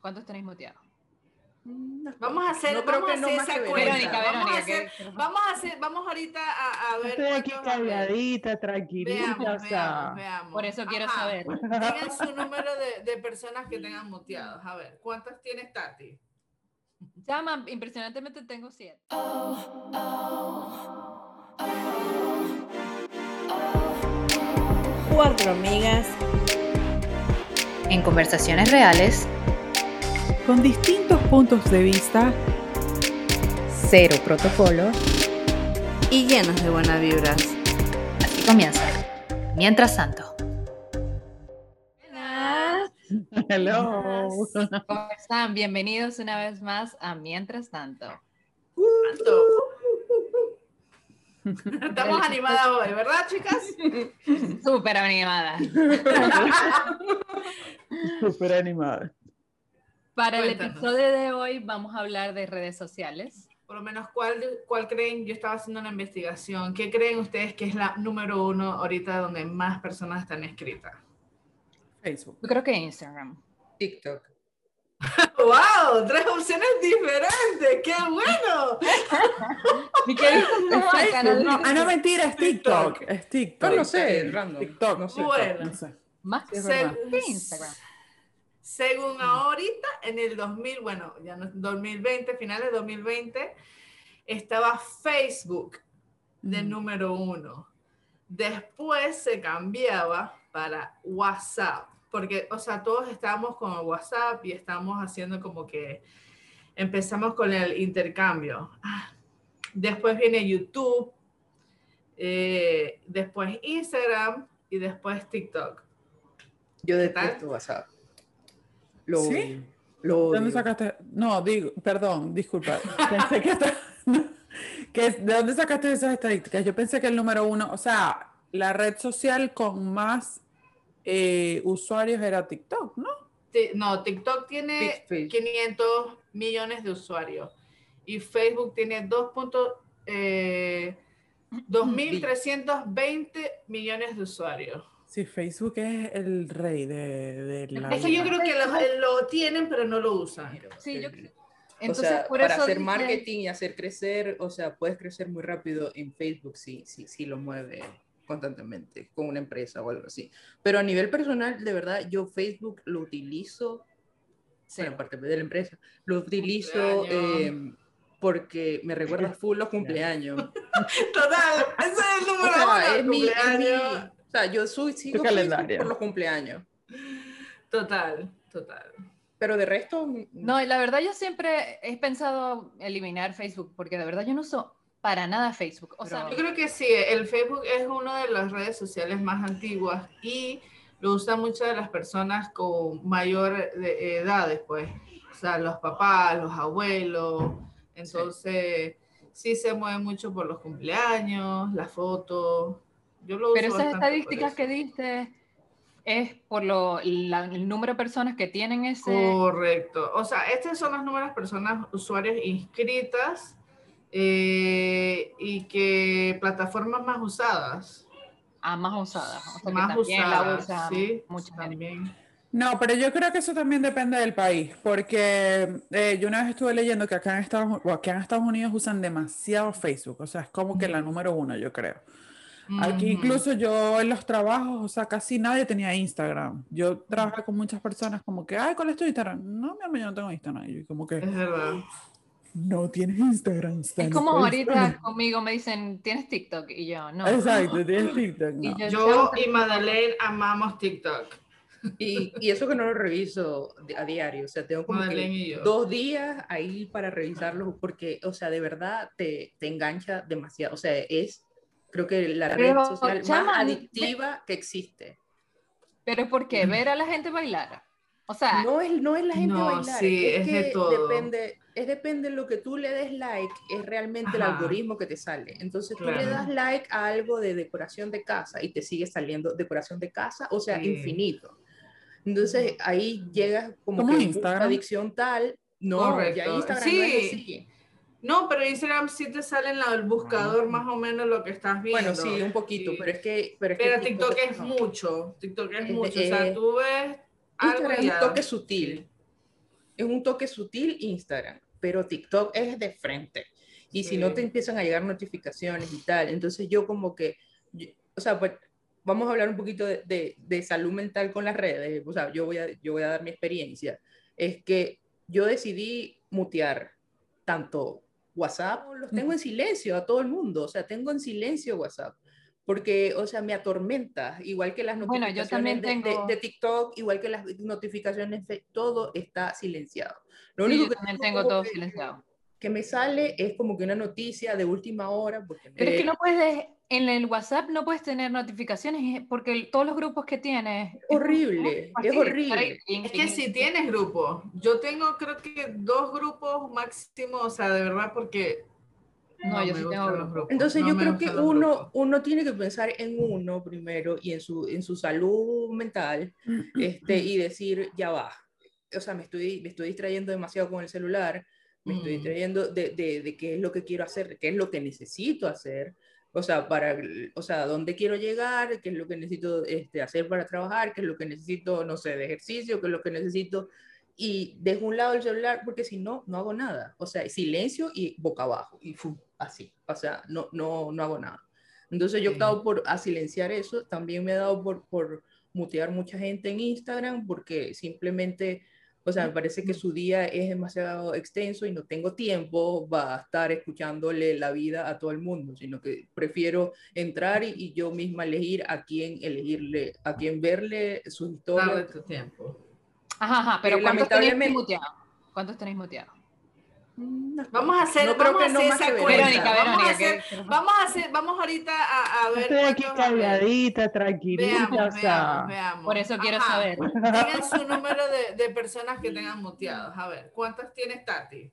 ¿Cuántos tenéis muteados? Vamos a hacer, vamos a hacer esa cuenta. Verónica, vamos, a hacer, vamos a hacer, vamos ahorita a, a ver. Estoy aquí calladita, tranquilita. Veamos, veamos, veamos. Por eso quiero saber. Digan su número de, de, personas que tengan muteados. A ver, ¿cuántas tienes, Tati? Llama, impresionantemente tengo siete. Cuatro amigas. En conversaciones reales con distintos puntos de vista, cero protocolo y llenos de buenas vibras. Así comienza. Mientras tanto. Hello. ¿Cómo están? Bienvenidos una vez más a Mientras tanto. Estamos animadas hoy, ¿verdad, chicas? Súper animadas. Súper animadas. Para el episodio de hoy vamos a hablar de redes sociales. Por lo menos, ¿cuál, ¿cuál creen? Yo estaba haciendo una investigación. ¿Qué creen ustedes que es la número uno ahorita donde más personas están escritas? Facebook. Yo creo que Instagram. TikTok. ¡Wow! Tres opciones diferentes. ¡Qué bueno! qué no, ah, no, mentira, es TikTok. Es TikTok. No, no sé, random. TikTok. No sé. Bueno. No sé. Más que Instagram. Según ahorita, en el 2000, bueno, ya no 2020, finales de 2020, estaba Facebook de número uno. Después se cambiaba para WhatsApp, porque, o sea, todos estábamos con WhatsApp y estamos haciendo como que empezamos con el intercambio. Ah, después viene YouTube, eh, después Instagram y después TikTok. Yo detesto WhatsApp. ¿Sí? ¿De dónde sacaste? No, digo, perdón, disculpa. Pensé que, que ¿De dónde sacaste esas estadísticas? Yo pensé que el número uno, o sea, la red social con más eh, usuarios era TikTok, ¿no? no, TikTok tiene 500 millones de usuarios y Facebook tiene 2.320 eh, millones de usuarios. Sí, Facebook es el rey de, de la... Eso yo creo que lo, tienen, pero no lo usan. Sí, yo creo. Entonces, o sea, para hacer marketing y hacer crecer, o sea, puedes crecer muy rápido en Facebook si, si, si lo mueve constantemente con una empresa o algo así. Pero a nivel personal, de verdad, yo Facebook lo utilizo, sí. bueno, aparte de la empresa, lo utilizo eh, porque me recuerda full los cumpleaños. Total, ese es el número o sea, es mi, es mi, o sea, yo soy, sigo calendario. por los cumpleaños. Total, total. Pero de resto... No, la verdad yo siempre he pensado eliminar Facebook, porque de verdad yo no uso para nada Facebook. O sea, yo creo que sí, el Facebook es una de las redes sociales más antiguas y lo usan muchas de las personas con mayor edades, pues. O sea, los papás, los abuelos. Entonces, sí, sí se mueve mucho por los cumpleaños, las fotos. Pero esas estadísticas que diste es por lo, el número de personas que tienen ese... Correcto. O sea, estos son los números de personas, usuarios inscritas eh, y que plataformas más usadas. Ah, más usadas. más usadas, sí, también. No, pero yo creo que eso también depende del país, porque eh, yo una vez estuve leyendo que acá en, Estados, acá en Estados Unidos usan demasiado Facebook, o sea, es como que la número uno, yo creo. Aquí incluso yo en los trabajos, o sea, casi nadie tenía Instagram. Yo trabajé con muchas personas como que, ay, ¿cuál es tu Instagram? No, mi amor, yo no tengo Instagram. Y como que... Es verdad. No tienes Instagram. Es como ahorita conmigo me dicen, ¿tienes TikTok? Y yo, no. Exacto, tienes TikTok. Y yo, y Madeleine amamos TikTok. Y, y, eso que no lo reviso a diario, o sea, tengo como que dos días ahí para revisarlo porque, o sea, de verdad te, te engancha demasiado, o sea, es creo que la red social más adictiva que existe. Pero ¿por qué? Ver a la gente bailar. O sea, no es, no es la gente bailar, sí, es, que todo. depende, es depende de lo que tú le des like, es realmente el algoritmo que te sale. Entonces tú le das like a algo de decoración de casa y te sigue saliendo decoración de casa, o sea, infinito. Entonces ahí llegas como que una adicción tal, no, Correcto. ya Instagram sí. No, pero Instagram sí te sale en el buscador más o menos lo que estás viendo. Bueno, sí, un poquito, pero es que... Pero, TikTok, es mucho, TikTok es, mucho. o sea, tú ves Instagram es un toque sutil. Es un toque sutil Instagram, pero TikTok es de frente. Y si no te empiezan a llegar notificaciones y tal, entonces yo como que, o sea, pues vamos a hablar un poquito de, de, salud mental con las redes, o sea, yo voy, a, yo voy a dar mi experiencia, es que yo decidí mutear tanto WhatsApp, los tengo en silencio a todo el mundo, o sea, tengo en silencio WhatsApp, porque, o sea, me atormenta, igual que las notificaciones de, TikTok, igual que las notificaciones de todo está silenciado. Lo único que también tengo todo silenciado. Que me sale es como que una noticia de última hora. Pero es que no puedes, en el WhatsApp no puedes tener notificaciones porque todos los grupos que tienes... Horrible, es, horrible. Es que si tienes grupos, yo tengo creo que dos grupos máximo, o sea, de verdad, porque no, yo sí tengo grupos. Entonces yo creo que uno, uno tiene que pensar en uno primero y en su, en su salud mental este, y decir, ya va. O sea, me estoy, me estoy distrayendo demasiado con el celular, me estoy mm. distrayendo de, de, de, qué es lo que quiero hacer, qué es lo que necesito hacer. O sea, para, o sea, dónde quiero llegar, qué es lo que necesito este, hacer para trabajar, qué es lo que necesito, no sé, de ejercicio, qué es lo que necesito y dejo un lado el celular porque si no, no hago nada. O sea, silencio y boca abajo y así. O sea, no, no, no hago nada. Entonces yo he optado por a silenciar eso. También me he dado por, por mutear mucha gente en Instagram porque simplemente, o sea, me parece que su día es demasiado extenso y no tengo tiempo para estar escuchándole la vida a todo el mundo, sino que prefiero entrar y, yo misma elegir a quién elegirle, a quién verle sus historias. tu tiempo. Ajá, ajá, pero eh, ¿cuántos tenéis muteados? ¿Cuántos tenéis muteados? Mm, vamos a hacer, vamos a hacer esa cuenta. Verónica, vamos, a hacer, vamos a hacer, vamos ahorita a, a ver. Estoy aquí calladita, tranquilita. Veamos, veamos, veamos. Por eso quiero saber. Digan su número de, de, personas que tengan muteados. A ver, ¿cuántas tienes, Tati?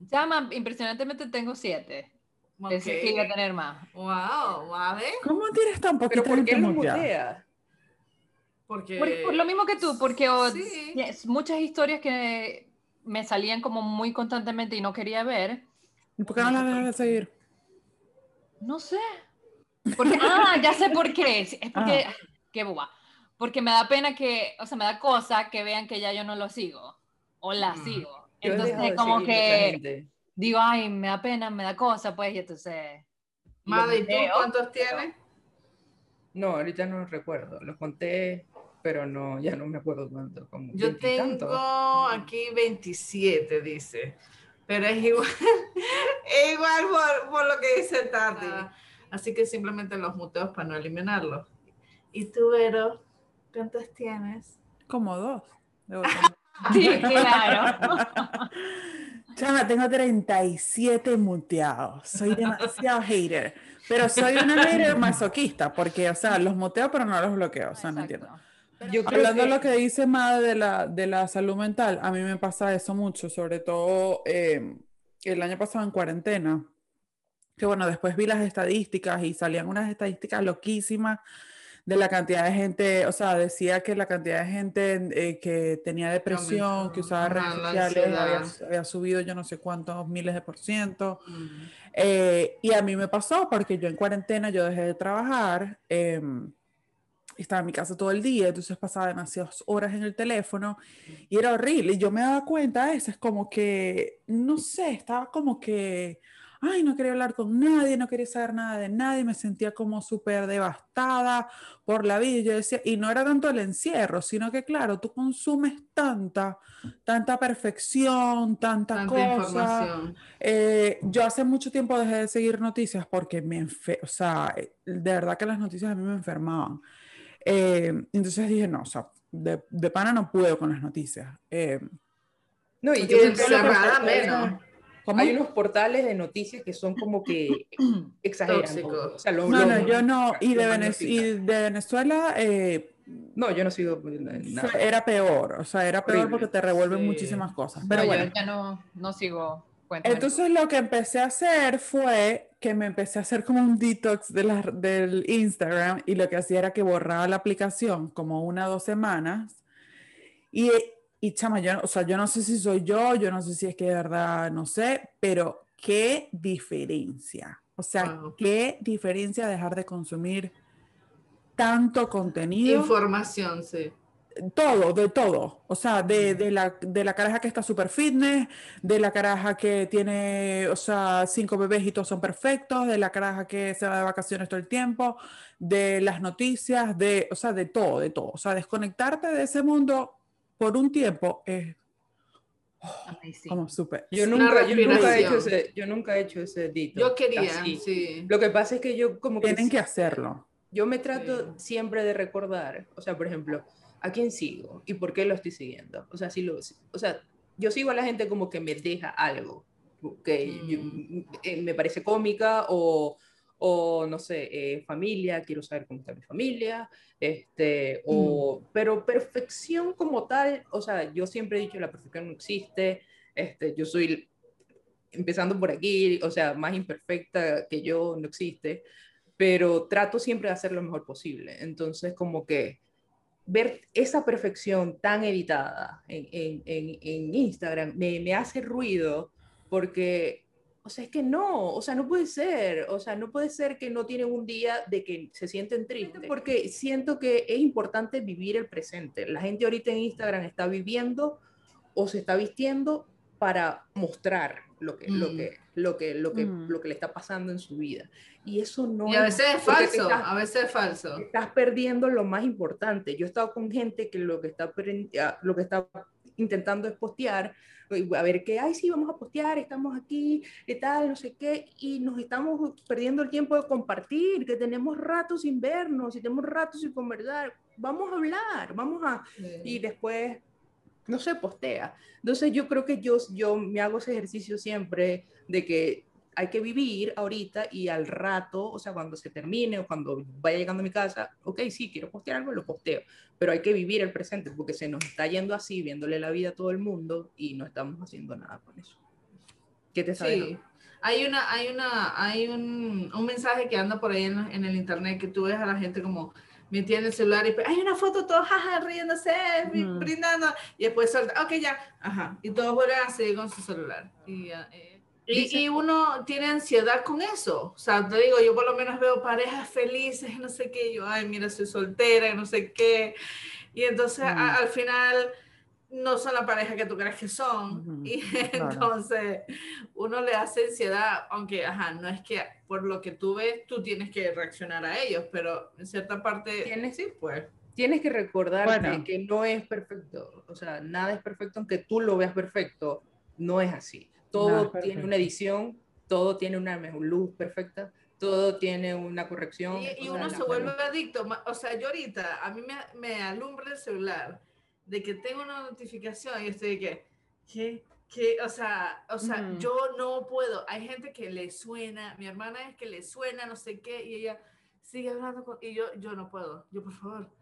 Llama, impresionantemente tengo siete. Okay. Pensé que iba a tener más. Wow, a ver. ¿Cómo tienes tan poquito ¿Pero por qué muteas? Porque... Por, lo mismo que tú, porque muchas historias que me salían como muy constantemente y no quería ver. ¿Y por qué no las dejas de seguir? No sé. Porque, ah, ya sé por qué. Es porque, ah. qué boba. Porque me da pena que, o sea, me da cosa que vean que ya yo no lo sigo o la mm. sigo. Entonces, como que digo, ay, me da pena, me da cosa, pues, y entonces. Madre, ¿y tú cuántos tienes? No, ahorita no recuerdo. Los conté pero no, ya no me acuerdo cuánto. Como Yo tengo aquí 27, dice, pero es igual, es igual por, por, lo que dice Tati. Ah. Así que simplemente los muteos para no eliminarlos. ¿Y tú, Vero, cuántos tienes? Como dos. sí, claro. Chama, tengo 37 muteados. Soy demasiado hater. Pero soy una hater masoquista, porque, o sea, los muteo, pero no los bloqueo. O sea, no entiendo. Hablando de lo que dice Madre de la, de la salud mental, a mí me pasa eso mucho, sobre todo eh, el año pasado en cuarentena, que bueno, después vi las estadísticas y salían unas estadísticas loquísimas de la cantidad de gente, o sea, decía que la cantidad de gente eh, que tenía depresión, que usaba redes sociales, había, subido yo no sé cuántos miles de por ciento. Eh, y a mí me pasó porque yo en cuarentena, yo dejé de trabajar. Em, estaba en mi casa todo el día, entonces pasaba demasiadas horas en el teléfono y era horrible. Y yo me daba cuenta, eso es como que, no sé, estaba como que, ay, no quería hablar con nadie, no quería saber nada de nadie, me sentía como súper devastada por la vida. Y yo decía, y no era tanto el encierro, sino que, claro, tú consumes tanta, tanta perfección, tanta, cosa. Eh, yo hace mucho tiempo dejé de seguir noticias porque me, o sea, de verdad que las noticias a mí me enfermaban. Eh, entonces dije, no, o sea, de, de, pana no puedo con las noticias. Eh, no, y yo encerrada menos. Hay unos portales de noticias que son como que exageran. O sea, no, no, yo no. Y de, y de Venezuela... Eh, no, yo no sigo nada. Era peor, o sea, era peor porque te revuelven muchísimas cosas. Pero bueno. yo ya no, no sigo entonces lo que empecé a hacer fue que me empecé a hacer como un detox de la, del Instagram y lo que hacía era que borraba la aplicación como una o dos semanas y, y chama, yo, o sea, yo no sé si soy yo, yo no sé si es que de verdad, no sé, pero qué diferencia. O sea, qué diferencia dejar de consumir tanto contenido. Información, sí todo, de todo. O sea, de, de la, de la caraja que está súper fitness, de la caraja que tiene, o sea, cinco bebés y todos son perfectos, de la caraja que se va de vacaciones todo el tiempo, de las noticias, de, o sea, de todo, de todo. O sea, desconectarte de ese mundo por un tiempo es como súper. Yo nunca, yo nunca, he hecho ese, yo nunca he hecho ese dito. Yo quería, sí. Lo que pasa es que yo como que... Tienen que hacerlo. Yo me trato siempre de recordar, o sea, por ejemplo, ¿a quién sigo y por qué lo estoy siguiendo? O sea, si lo, o sea, yo sigo a la gente como que me deja algo que mm. eh, me parece cómica o, o no sé, eh, familia, quiero saber cómo está mi familia, este, o, mm. pero perfección como tal, o sea, yo siempre he dicho la perfección no existe, este, yo soy, empezando por aquí, o sea, más imperfecta que yo no existe, pero trato siempre de hacer lo mejor posible. Entonces, como que ver esa perfección tan editada en, en, en, Instagram me, me, hace ruido porque, o sea, es que no, o sea, no puede ser, o sea, no puede ser que no tienen un día de que se sienten tristes, porque siento que es importante vivir el presente. La gente ahorita en Instagram está viviendo o se está vistiendo para mostrar lo que, lo mm. que, lo que, lo que, mm. lo que le está pasando en su vida. Y eso no y a veces es, falso, a veces es falso. Estás perdiendo lo más importante. Yo he estado con gente que lo que está, ah, lo que está intentando es postear, a ver qué, ay, sí, vamos a postear, estamos aquí, y tal, no sé qué, y nos estamos perdiendo el tiempo de compartir, que tenemos rato sin vernos, y tenemos rato sin conversar, vamos a hablar, vamos a, y después no se postea. Entonces yo creo que yo, yo me hago ese ejercicio siempre de que hay que vivir ahorita y al rato, o sea, cuando se termine o cuando vaya llegando a mi casa, ok, sí, quiero postear algo, lo posteo, pero hay que vivir el presente porque se nos está yendo así, viéndole la vida a todo el mundo y no estamos haciendo nada con eso. ¿Qué te sabes? Sí. Hay, una, hay, una, hay un, un mensaje que anda por ahí en, en, el internet que tú ves a la gente como, metía en el celular y hay una foto todos jaja, riéndose, brindando, y después suelta, ok, ya, ajá, y todos vuelven a seguir con su celular. Y, eh, y, y, uno tiene ansiedad con eso. O sea, te digo, yo por lo menos veo parejas felices, no sé qué, yo, ay, mira, soy soltera, no sé qué. Y entonces al final no son la pareja que tú crees que son. Y entonces uno le hace ansiedad, aunque, ajá, no es que por lo que tú ves, tú tienes que reaccionar a ellos, pero en cierta parte, tienes, sí, pues. Tienes que recordar que no es perfecto, o sea, nada es perfecto, aunque tú lo veas perfecto, no es así. Todo tiene una edición, todo tiene una luz perfecta, todo tiene una corrección. Y, uno se vuelve adicto, o sea, yo ahorita, a mí me, me alumbra el celular de que tengo una notificación y estoy de que, ¿qué? ¿Qué? O sea, o sea yo no puedo. Hay gente que le suena, mi hermana es que le suena, no sé qué, y ella sigue hablando con, y yo, yo no puedo. Yo, por favor,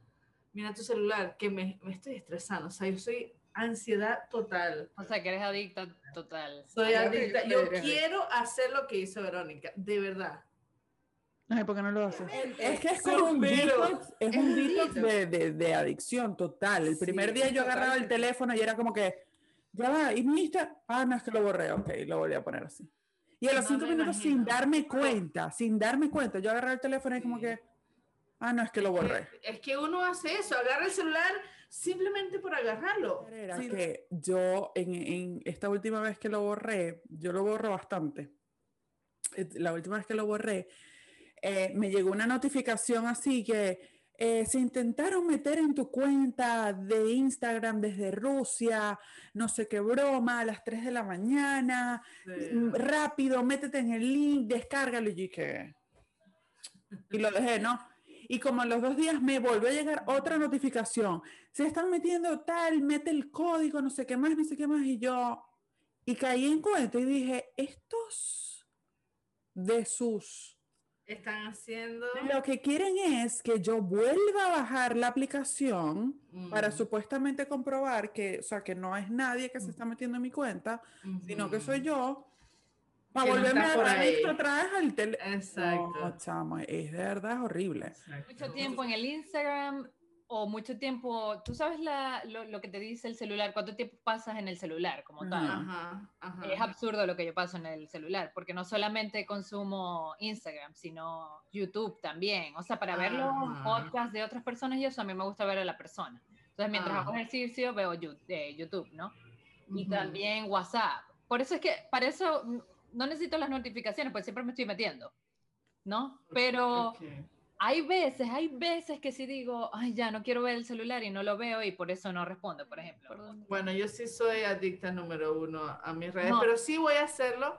mira tu celular, que me, me estoy estresando. O sea, yo soy ansiedad total. O sea, que eres adicta total. Soy adicta. Yo quiero hacer lo que hizo Verónica, de verdad. Ay, ¿por qué no lo haces? Es que es como un detox, es un detox de, de, de, adicción total. El primer día yo agarraba el teléfono y era como que, ya va, y mi ah, no, es que lo borré, ok, lo volví a poner así. Y a los cinco minutos sin darme cuenta, sin darme cuenta, yo agarraba el teléfono y como que, ah, no, es que lo borré. Es que uno hace eso, agarra el celular simplemente por agarrarlo. Era que yo, en, en esta última vez que lo borré, yo lo borro bastante. La última vez que lo borré, eh, me llegó una notificación así que eh, se intentaron meter en tu cuenta de Instagram desde Rusia, no sé qué broma, a las 3 de la mañana, mm, rápido, métete en el link, descárgalo. Y que... Y lo dejé, ¿no? Y como a los dos días me volvió a llegar otra notificación, se están metiendo tal, mete el código, no sé qué más, no sé qué más, y yo, y caí en cuenta y dije, estos de sus están haciendo. Lo que quieren es que yo vuelva a bajar la aplicación para mm. supuestamente comprobar que, o sea, que no es nadie que se está metiendo en mi cuenta, sino que soy yo. Para volverme a dar otra vez al teléfono. Exacto. chamo, es de verdad horrible. Mucho tiempo en el Instagram o mucho tiempo, tú sabes la, lo, lo, que te dice el celular, cuánto tiempo pasas en el celular como tal. Ajá, ajá. Es absurdo lo que yo paso en el celular, porque no solamente consumo Instagram, sino YouTube también. O sea, para ver los podcasts de otras personas y eso, a mí me gusta ver a la persona. Entonces, mientras Ah. hago ejercicio, veo eh, YouTube, ¿no? Y también WhatsApp. Por eso es que, para eso mm, no necesito las notificaciones, pues siempre me estoy metiendo, ¿no? Pero Ok. Hay veces, hay veces que sí digo, ay, ya no quiero ver el celular y no lo veo y por eso no respondo, por ejemplo. Bueno, yo sí soy adicta número uno a mis redes, No. pero sí voy a hacerlo.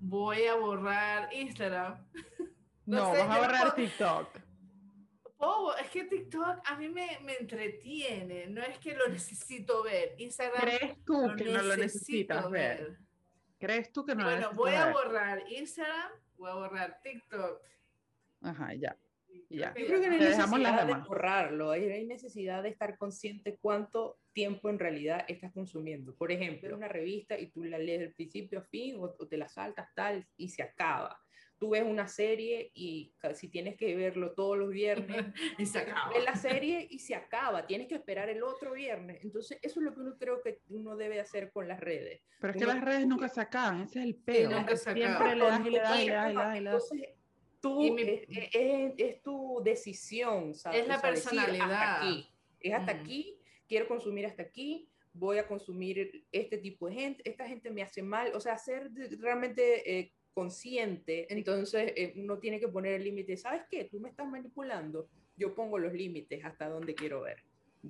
Voy a borrar Instagram. No No, sé, vas a borrar puedo- TikTok. Oh, es que TikTok a mí me, me entretiene, no es que lo necesito ver. Instagram ¿Crees tú lo que no lo necesito necesitas ver? ¿Crees tú que no lo Bueno, voy a ver? borrar Instagram, voy a borrar TikTok. Ajá, ya. Ya. Yo creo que no hay las necesidad de borrarlo, hay necesidad de estar consciente cuánto tiempo en realidad estás consumiendo. Por ejemplo, una revista y tú la lees del principio a fin o, o te la saltas tal y se acaba. Tú ves una serie y si tienes que verlo todos los viernes, Y se acaba. ves la serie y se acaba, tienes que esperar el otro viernes. Entonces, eso es lo que uno creo que uno debe hacer con las redes. Pero es que Uno- las redes nunca se acaban, ese es el peo. nunca se Siempre acaban. y le das y le das y le das. Entonces, tú, mi- es, es- es tu decisión, ¿sabes? Es la O sea, decir, personalidad. hasta aquí, es hasta Ujú. aquí, quiero consumir hasta aquí, voy a consumir este tipo de gente, esta gente me hace mal, o sea, ser realmente eh, consciente, entonces eh, uno tiene que poner el límite, ¿sabes qué? Tú me estás manipulando, yo pongo los límites hasta donde quiero ver.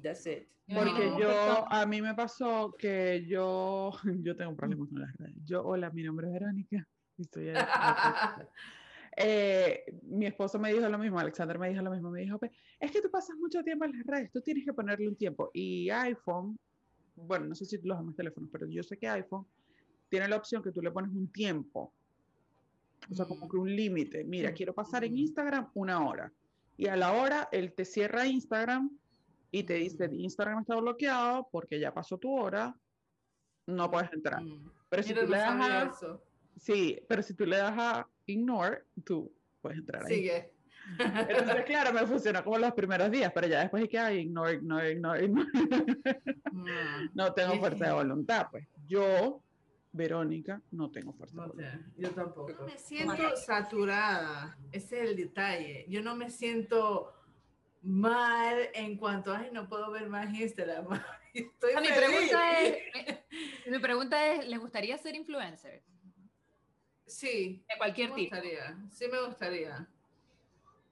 That's it. Porque No, yo, a mí me pasó que yo, yo tengo problemas con las redes. Yo, hola, mi nombre es Verónica y estoy. Eh, mi esposo me dijo lo mismo, Alexander me dijo lo mismo, me dijo, "Pe, es que tú pasas mucho tiempo en las redes, tú tienes que ponerle un tiempo. Y iPhone, bueno, no sé si los demás teléfonos, pero yo sé que iPhone tiene la opción que tú le pones un tiempo, o sea, como Mm. que un límite. Mira, quiero pasar en Mm. Instagram una hora. Y a la hora, él te cierra Instagram y te dice, Mm. Instagram está bloqueado porque ya pasó tu hora, no puedes entrar. Pero si Mira, tú le das a, eso. Sí, pero si tú le das a ignore, tú puedes entrar ahí. Sigue. Entonces, claro, me funcionó como los primeros días, pero ya después es que, ay, ignore, ignore, ignore, ignore. Mm. no tengo fuerza de voluntad, pues. Yo, Verónica, no tengo fuerza de No voluntad. yo tampoco. Me siento saturada, ese es el detalle. Yo no me siento mal en cuanto, ay, no puedo ver más Instagram. Estoy Ah, mi pregunta es, mi, mi pregunta es, ¿les gustaría ser influencer? Sí, De cualquier me tipo. gustaría, sí me gustaría.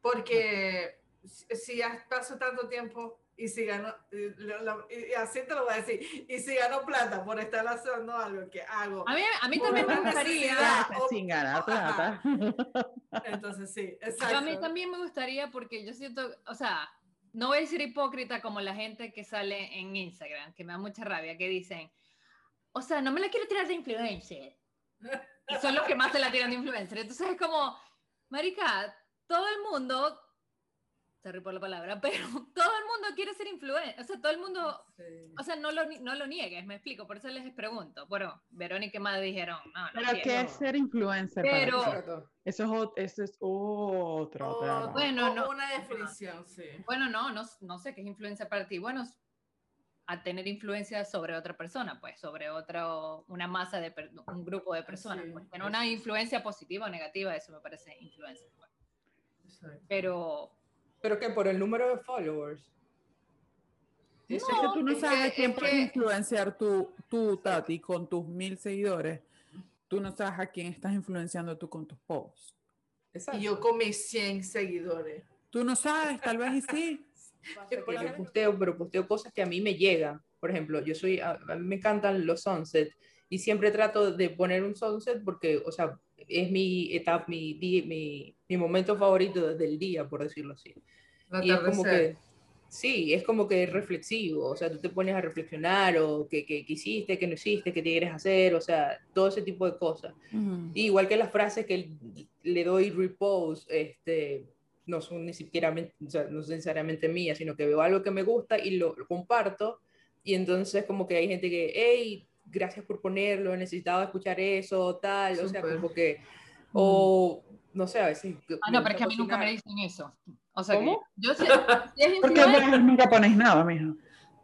Porque si ya paso tanto tiempo y si gano, y, lo- lo- y así te lo voy a decir, y si gano plata por estar haciendo algo que hago, A mí, a mí también me gustaría. Ya, sin ganar plata. entonces sí, yo a exacto. mí también me gustaría porque yo siento, o sea, no voy a decir hipócrita como la gente que sale en Instagram, que me da mucha rabia, que dicen, o sea, no me la quiero tirar de influencer. Y son los que más se la tiran de influencer. Entonces es como, marica, todo el mundo, sorry por la palabra, pero todo el mundo quiere ser influencer. O sea, todo el mundo Sí. O sea, no lo, no lo niegues, me explico, por eso les pregunto. Bueno, Verónica y Madre dijeron, no, no Pero quiero. ¿qué es ser influencer? Pero-. Eso es, eso es otro O- tema. Bueno, no. Una definición, sí. Bueno, no, no, no sé qué es influencia para ti. Bueno, es a tener influencia sobre otra persona, pues, sobre otro, una masa de, per- un grupo de personas. Sí, pues. Tener una influencia positiva o negativa, eso me parece influencia. pues. Pero, Pero que por el número de followers. Eso es que tú no es sabes quién es puedes que- influenciar tú, tú, Tati, con tus mil seguidores. Tú no sabes a quién estás influenciando tú con tus posts. Exacto. Y yo con mis 100 seguidores. Tú no sabes, tal vez y sí. Que yo posteo, pero posteo cosas que a mí me llegan. Por ejemplo, yo soy, a, a mí me encantan los sunset y siempre trato de poner un sunset porque, o sea, es mi etapa, mi, mi, mi momento favorito del día, por decirlo así. El Y es como que, sí, es como que es reflexivo, o sea, tú te pones a reflexionar o qué que, que hiciste, qué no hiciste, qué te quieres hacer, o sea, todo ese tipo de cosas. Y igual que las frases que le doy repost, este, no son ni siquiera, o sea, no son necesariamente mías, sino que veo algo que me gusta y lo, lo comparto. Y entonces como que hay gente que, hey, gracias por ponerlo, necesitaba escuchar eso, tal, o sea, como que, o no sé, a veces... ah, no, pero es que a mí nunca me dicen eso. O sea, ¿Cómo? que yo sé, si es Porque pues, nunca pones nada, mija.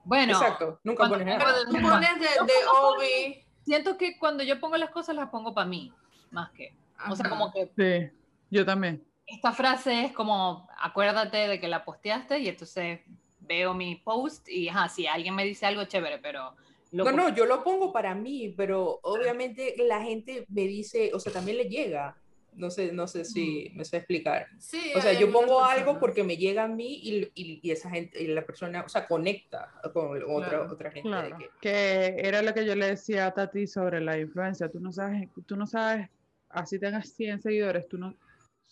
bueno, Exacto, nunca pones nada. Tú pones de, de Obi. siento que cuando yo pongo las cosas las pongo para mí, más que, o sea, como que Sí, yo también. Esta frase es como, acuérdate de que la posteaste y entonces veo mi post y, ajá, si alguien me dice algo chévere, pero... no, no, yo lo pongo para mí, pero obviamente la gente me dice, o sea, también le llega. No sé, no sé si me sé explicar. Sí, o sea, yo pongo algo porque me llega a mí y, y, esa gente, y la persona, o sea, conecta con otra, otra gente. que... que... era lo que yo le decía a Tati sobre la influencia. Tú no sabes, tú no sabes, así tengas 100 seguidores, tú no,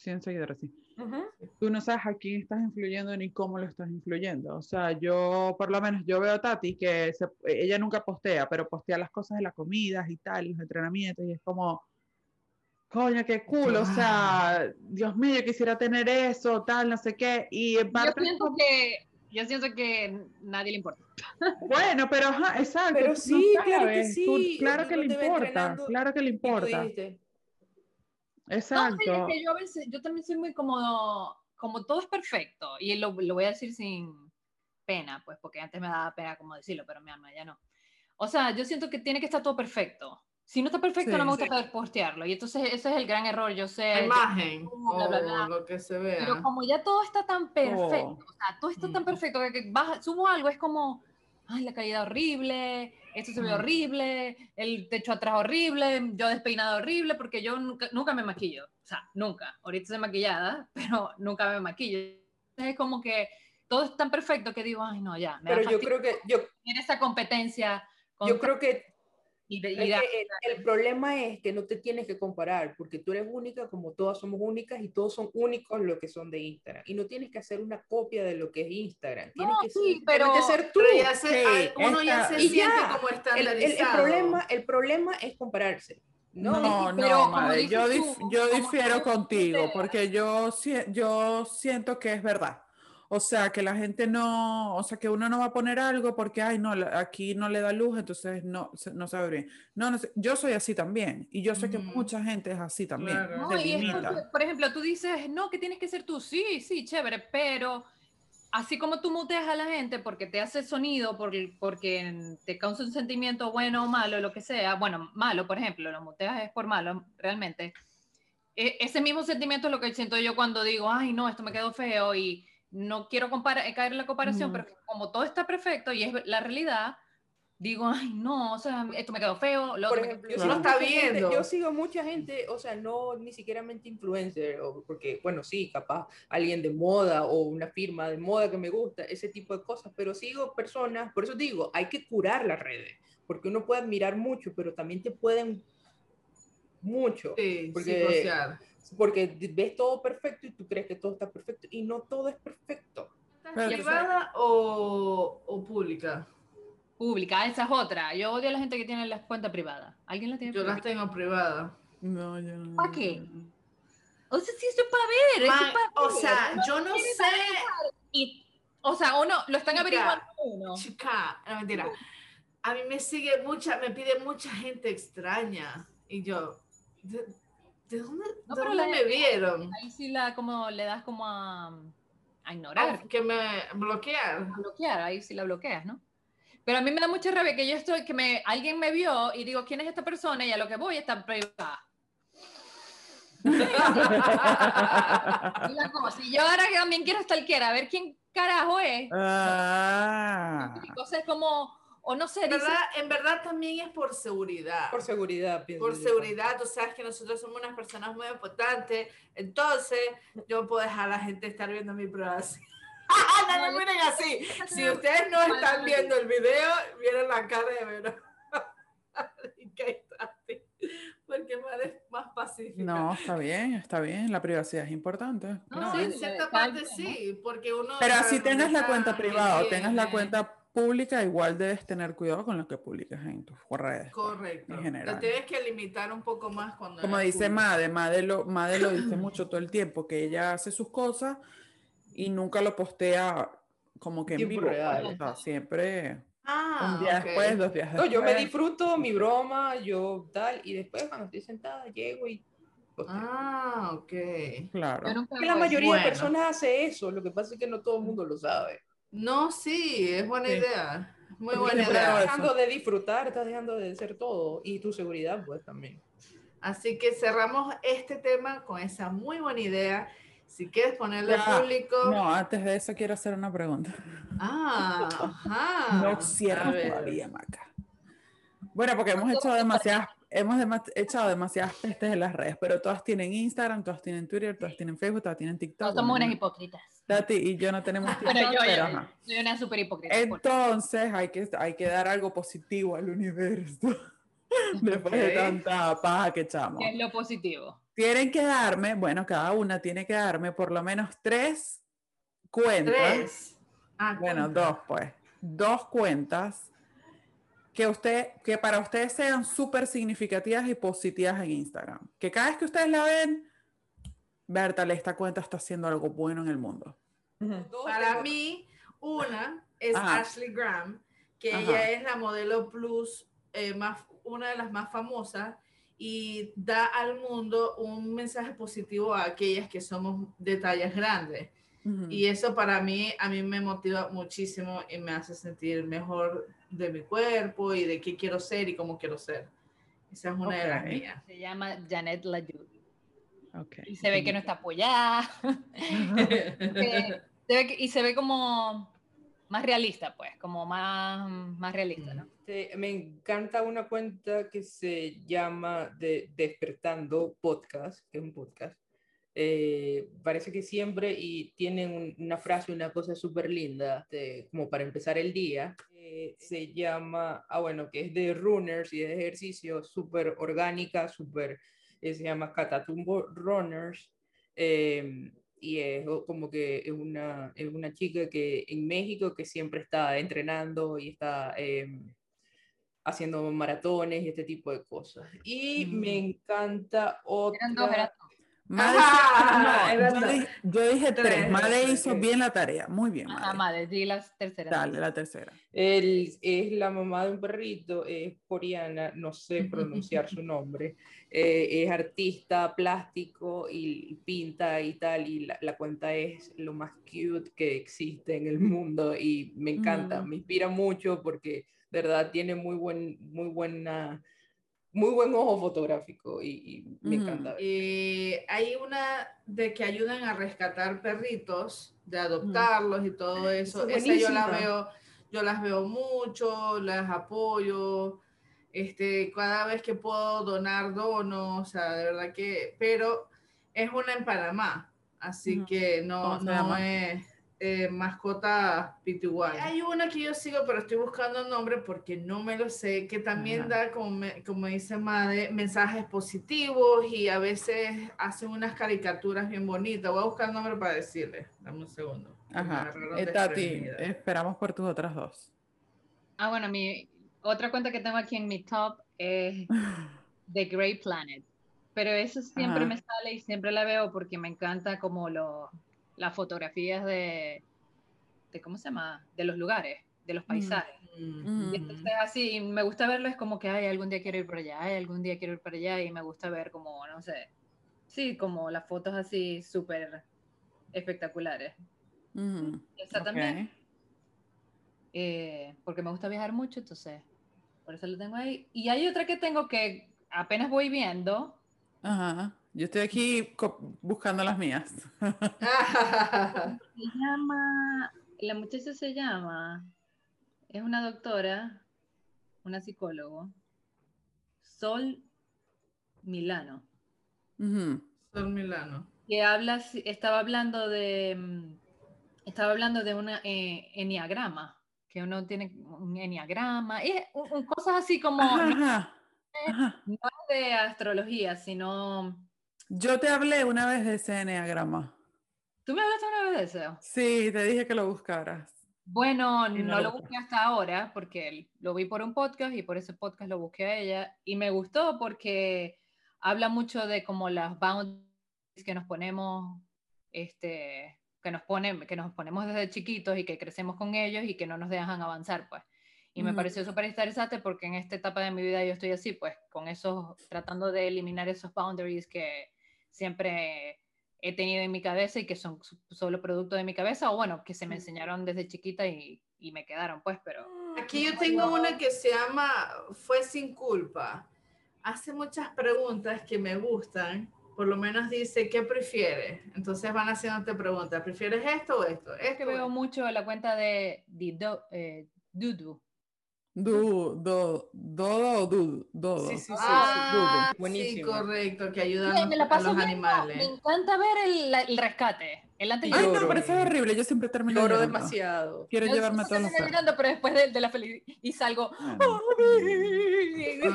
100 seguidores, sí. Tú no sabes a quién estás influyendo ni cómo lo estás influyendo. O sea, yo, por lo menos, yo veo a Tati que ella nunca postea, pero postea las cosas de las comidas y tal, los entrenamientos, y es como, coño, qué cool, o sea, Dios mío, yo quisiera tener eso, tal, no sé qué. Y yo siento que yo siento que nadie le importa. Bueno, pero ajá, exacto. Pero sí, claro que sí. claro que le importa, claro que le importa. Exacto. No, que yo a veces, yo también soy muy como, como todo es perfecto, y lo, lo, voy a decir sin pena, pues, porque antes me daba pena como decirlo, pero mi alma ya no. O sea, yo siento que tiene que estar todo perfecto. Si no está perfecto, no me gusta poder postearlo. Y entonces ese es el gran error, yo sé. La imagen, o lo que se vea. Pero como ya todo está tan perfecto, oh. o sea, todo está tan mm. perfecto que, subo algo, es como, ay, la calidad horrible, esto se ve horrible, el techo atrás horrible, yo despeinado horrible, porque yo nunca, nunca me maquillo, o sea, nunca. Ahorita estoy maquillada, pero nunca me maquillo. Entonces es como que todo es tan perfecto que digo, ay, no, ya. pero yo creo que yo... En esa competencia. Yo creo que el, problema es que no te tienes que comparar, porque tú eres única como todas somos únicas y todos son únicos lo que son de Instagram. Y no tienes que hacer una copia de lo que es Instagram. Tienes que, ser, pero, que ser tú. uno ya se siente como estandarizado. El, problema, el problema es compararse. No, no, no madre, yo, yo difiero contigo, porque yo, yo siento que es verdad. O sea, que la gente no, o sea, que uno no va a poner algo porque, ay, no, aquí no le da luz, entonces no, no sabe bien. No, no yo soy así también y yo sé que mucha gente es así también. por ejemplo, tú dices, no, que tienes que ser tú, sí, sí, chévere, pero así como tú muteas a la gente porque te hace sonido, porque, porque te causa un sentimiento bueno o malo, lo que sea, bueno, malo, por ejemplo, lo muteas es por malo, realmente. E, ese mismo sentimiento es lo que siento yo cuando digo, ay, no, esto me quedó feo y no quiero eh, caer en la comparación, pero como todo está perfecto y es la realidad, digo, ay, no, o sea, esto me quedó feo. Lo Por ejemplo, yo, está viendo. yo sigo mucha gente, o sea, no ni siquiera mente influencer, o porque, bueno, sí, capaz alguien de moda o una firma de moda que me gusta, ese tipo de cosas, pero sigo personas, por eso digo, hay que curar las redes, porque uno puede admirar mucho, pero también te pueden mucho. Sí, porque, porque ves todo perfecto y tú crees que todo está perfecto y no todo es perfecto. ¿Privada o, o, pública? Pública, esa es otra. Yo odio a la gente que tiene las cuentas privadas. ¿Alguien la tiene Yo las tengo privadas. No, yo no. ¿Para qué? O sea, sí, eso es para ver. O sea, yo no sé. Y, o sea, uno lo están averiguando uno. Chica, no mentira. A mí me sigue mucha, me pide mucha gente extraña. Y yo, ¿De dónde, no, pero me vieron? Ahí sí la, como, le das como a, a ignorar. Oh, que me bloquear. bloquear, ahí sí la bloqueas, ¿no? Pero a mí me da mucha rabia que yo estoy, que me, alguien me vio y digo, ¿quién es esta persona? Y a lo que voy está privada. y la yo ahora también quiero stalkear, a ver quién carajo es. Ah. Y cosas como, o no sé. En verdad, en verdad también es por seguridad. Por seguridad, pienso Por seguridad, tú sabes que nosotros somos unas personas muy importantes, entonces yo puedo dejar a la gente estar viendo mi prueba así. no me miren así. Si ustedes no están viendo el video, vieron la cara de Vero. Porque es más pacífica. No, está bien, está bien. La privacidad es importante. No, en cierta parte sí, porque uno. Pero si tengas la cuenta privada o tengas la cuenta pública, igual debes tener cuidado con lo que publicas en tus redes. Pues, Correcto. En general. Te tienes que limitar un poco más cuando. Como dice Made, Made lo, Made lo dice mucho todo el tiempo, que ella hace sus cosas y nunca lo postea como que en vivo. Pues, real. siempre. Ah, un día después, dos días después. No, yo me disfruto mi broma, yo tal, y después cuando estoy sentada llego y Ah, ok. Claro. la mayoría de personas hace eso, lo que pasa es que no todo el mundo lo sabe. No, sí, es buena idea. Muy buena idea. Estás dejando de disfrutar, estás dejando de ser todo y tu seguridad pues también. Así que cerramos este tema con esa muy buena idea. Si quieres ponerlo público. No, antes de eso quiero hacer una pregunta. Ah, ajá. No cierro todavía, Maca. Bueno, porque hemos hecho demasiadas, hemos echado demasiadas pestes en las redes, pero todas tienen Instagram, todas tienen Twitter, todas tienen Facebook, todas tienen TikTok. No somos unas hipócritas. Tati y yo no tenemos TikTok, pero yo, pero, soy una súper hipócrita. Entonces hay que, hay que dar algo positivo al universo. Después de tanta paja que echamos. ¿Qué es lo positivo? Tienen que darme, bueno, cada una tiene que darme por lo menos tres cuentas. ¿Tres? Ah, bueno, dos, pues. Dos cuentas que, usted, que para ustedes sean súper significativas y positivas en Instagram. Que cada vez que ustedes la ven, Bertale, esta cuenta está haciendo algo bueno en el mundo. Para mí, una es Ashley Graham, que ella es la modelo plus eh, más, una de las más famosas y da al mundo un mensaje positivo a aquellas que somos de tallas grandes. Y eso para mí, a mí me motiva muchísimo y me hace sentir mejor de mi cuerpo y de qué quiero ser y cómo quiero ser. Esa es una de las mías. Se llama Janet Layud. Okay. Y se ve que no está apoyada. y se ve como más realista, pues, como más, más realista, ¿no? me encanta una cuenta que se llama de Despertando Podcast, que es un podcast, eh, parece que siempre y tienen una frase, una cosa súper linda, como para empezar el día. Eh, se llama, ah, bueno, que es de runners y de ejercicio, súper orgánica, súper, eh, se llama Catatumbo Runners. y es como que es una, es una chica que en México que siempre está entrenando y está haciendo maratones y este tipo de cosas. Y me encanta otra... Madre, yo, dije, tres. Madre hizo bien la tarea. Muy bien. Madre. madre, di la tercera. Dale, la tercera. Él es la mamá de un perrito, es coreana, no sé pronunciar su nombre. Eh, es artista plástico y pinta y tal. Y la, cuenta es lo más cute que existe en el mundo. Y me encanta, me inspira mucho porque, de verdad, tiene muy, buen, muy buena muy buen ojo fotográfico y, me encanta. Y hay una de que ayudan a rescatar perritos, de adoptarlos y todo eso. Esa yo la veo, yo las veo mucho, las apoyo. Este, cada vez que puedo donar, dono, o sea, de verdad que, pero es una en Panamá, así que no, no es, eh, mascota PTY. Hay una que yo sigo, pero estoy buscando el nombre porque no me lo sé, que también da, como, como dice Madre, mensajes positivos y a veces hace unas caricaturas bien bonitas. Voy a buscar el nombre para decirle. Dame un segundo. Ajá. Eh, Tati, esperamos por tus otras dos. Ah, bueno, mi otra cuenta que tengo aquí en mi top es The Great Planet. Pero eso siempre me sale y siempre la veo porque me encanta como lo las fotografías de, de, ¿cómo se llama? De los lugares, de los mm. paisajes. Y entonces así, me gusta verlo, es como que, ay, algún día quiero ir por allá, ay, algún día quiero ir por allá, y me gusta ver como, no sé, sí, como las fotos así súper espectaculares. Esa también. Eh, porque me gusta viajar mucho, entonces, por eso lo tengo ahí. Y hay otra que tengo que apenas voy viendo. Ajá. Yo estoy aquí buscando las mías. se llama, la muchacha se llama, es una doctora, una psicólogo, Sol Milano. Sol Milano. Que habla, estaba hablando de, mm, estaba hablando de una eh, enneagrama, que uno tiene un enneagrama, y cosas así como, no de astrología, sino yo te hablé una vez de ese enneagrama. ¿Tú me hablaste una vez de eso? Sí, te dije que lo buscaras. Bueno, no, lo busqué hasta ahora porque lo vi por un podcast y por ese podcast lo busqué a ella y me gustó porque habla mucho de como las boundaries que nos ponemos, este, que nos ponen, que nos ponemos desde chiquitos y que crecemos con ellos y que no nos dejan avanzar, pues. Y me pareció súper interesante porque en esta etapa de mi vida yo estoy así, pues, con esos, tratando de eliminar esos boundaries que, siempre he tenido en mi cabeza y que son solo producto de mi cabeza, o bueno, que se me enseñaron desde chiquita y, y me quedaron, pues, pero... Aquí yo tengo una que se llama Fue sin culpa. Hace muchas preguntas que me gustan, por lo menos dice, ¿qué prefieres? Entonces van haciéndote preguntas, ¿prefieres esto o esto? Es que veo mucho la cuenta de Dido, eh, Dudu. Du, do, dodo, dudo, dodo. Sí, sí, sí. Ah, sí, correcto, que ayudan a los animales. Me encanta ver el, el rescate. El antes Ay, no, pero eso es horrible. Yo siempre termino Lloro demasiado. Quiero llevarme a todos los llorando, pero después de, de la felicidad y salgo.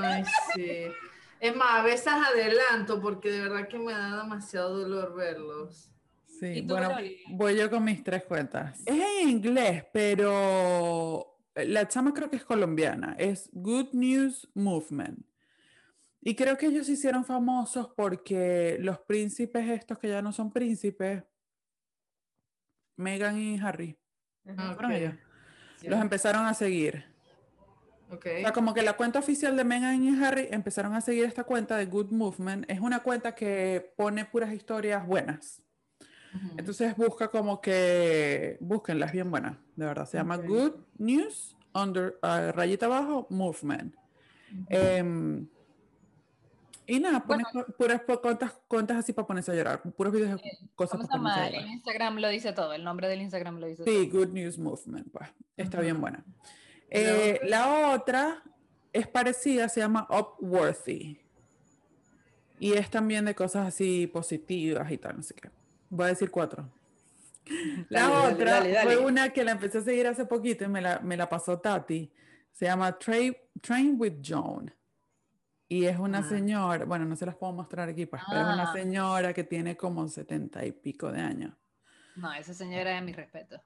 Ay, sí. Es más, a veces adelanto porque de verdad que me da demasiado dolor verlos. Sí, bueno, voy yo con mis tres cuentas. Es en inglés, pero la chama creo que es colombiana, es Good News Movement. Y creo que ellos se hicieron famosos porque los príncipes estos que ya no son príncipes, Meghan y Harry, los empezaron a seguir. Okay. O sea, como que la cuenta oficial de Meghan y Harry empezaron a seguir esta cuenta de Good Movement. Es una cuenta que pone puras historias buenas. Entonces busca como que, búsquenlas bien buenas, de verdad. Se llama Good News, under, uh, rayita abajo, Movement. Em, y nada, pones puras cuentas, cuentas así para ponerse a llorar, puros videos de cosas para ponerse a llorar. El Instagram lo dice todo, el nombre del Instagram lo dice todo. Sí, Good News Movement, pues, está bien buena. Eh, la otra es parecida, se llama Upworthy. Y es también de cosas así positivas y tal, no sé qué. Voy a decir cuatro. La otra fue una que la empecé a seguir hace poquito y me la, me la pasó Tati. Se llama Train, Train with Joan. Y es una ah. señora, bueno, no se las puedo mostrar aquí, pues, pero es una ah. señora que tiene como setenta y pico de años. No, esa señora es mi respeto.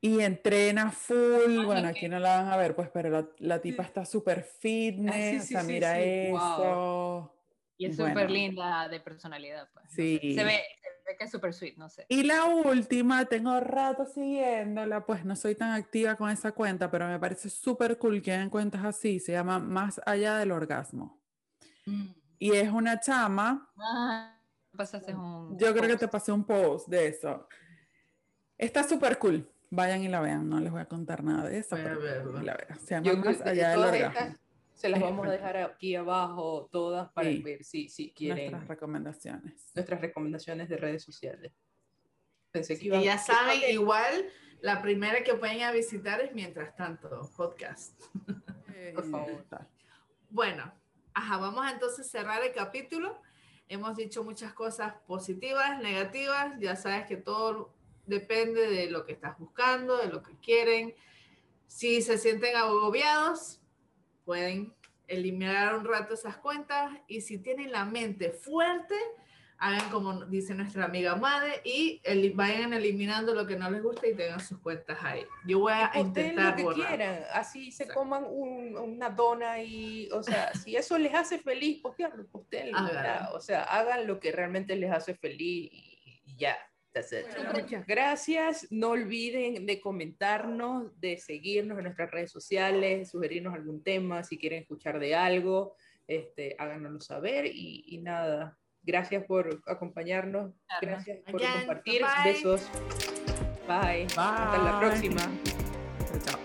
Y entrena full, bueno, aquí no la van a ver, pues, pero la, la tipa está súper ah, fitness, o sea, mira eso. Y es súper linda de personalidad, pues. Sí. Se ve, que es súper sweet, no sé. Y la última, tengo rato siguiéndola, pues no soy tan activa con esa cuenta, pero me parece súper cool que hayan cuentas así, se llama Más allá del orgasmo. Mm. Y es una chama. Ah, pasaste un yo creo que te pasé un post de eso. Está súper cool. Vayan y la vean, no les voy a contar nada de eso. Se llama Más allá del orgasmo. Se las vamos a dejar aquí abajo todas para ver si, si quieren. Nuestras recomendaciones. Nuestras recomendaciones de redes sociales. Pensé que y ya saben, igual la primera que pueden a visitar es Mientras tanto, podcast. Por favor. Bueno, ajá, vamos a entonces cerrar el capítulo. Hemos dicho muchas cosas positivas, negativas. Ya sabes que todo depende de lo que estás buscando, de lo que quieren. Si se sienten agobiados, pueden eliminar un rato esas cuentas y si tienen la mente fuerte, hagan como dice nuestra amiga Made y vayan eliminando lo que no les gusta y tengan sus cuentas ahí. Yo voy a intentar lo que quieran, así se coman una dona y, o sea, si eso les hace feliz, postearlo, o sea, hagan lo que realmente les hace feliz y ya muchas gracias. No olviden de comentarnos, de seguirnos en nuestras redes sociales, sugerirnos algún tema, si quieren escuchar de algo, este, háganoslo saber y, nada. Gracias por acompañarnos, gracias por compartir. Besos. Bye. Bye. Hasta la próxima. Chao.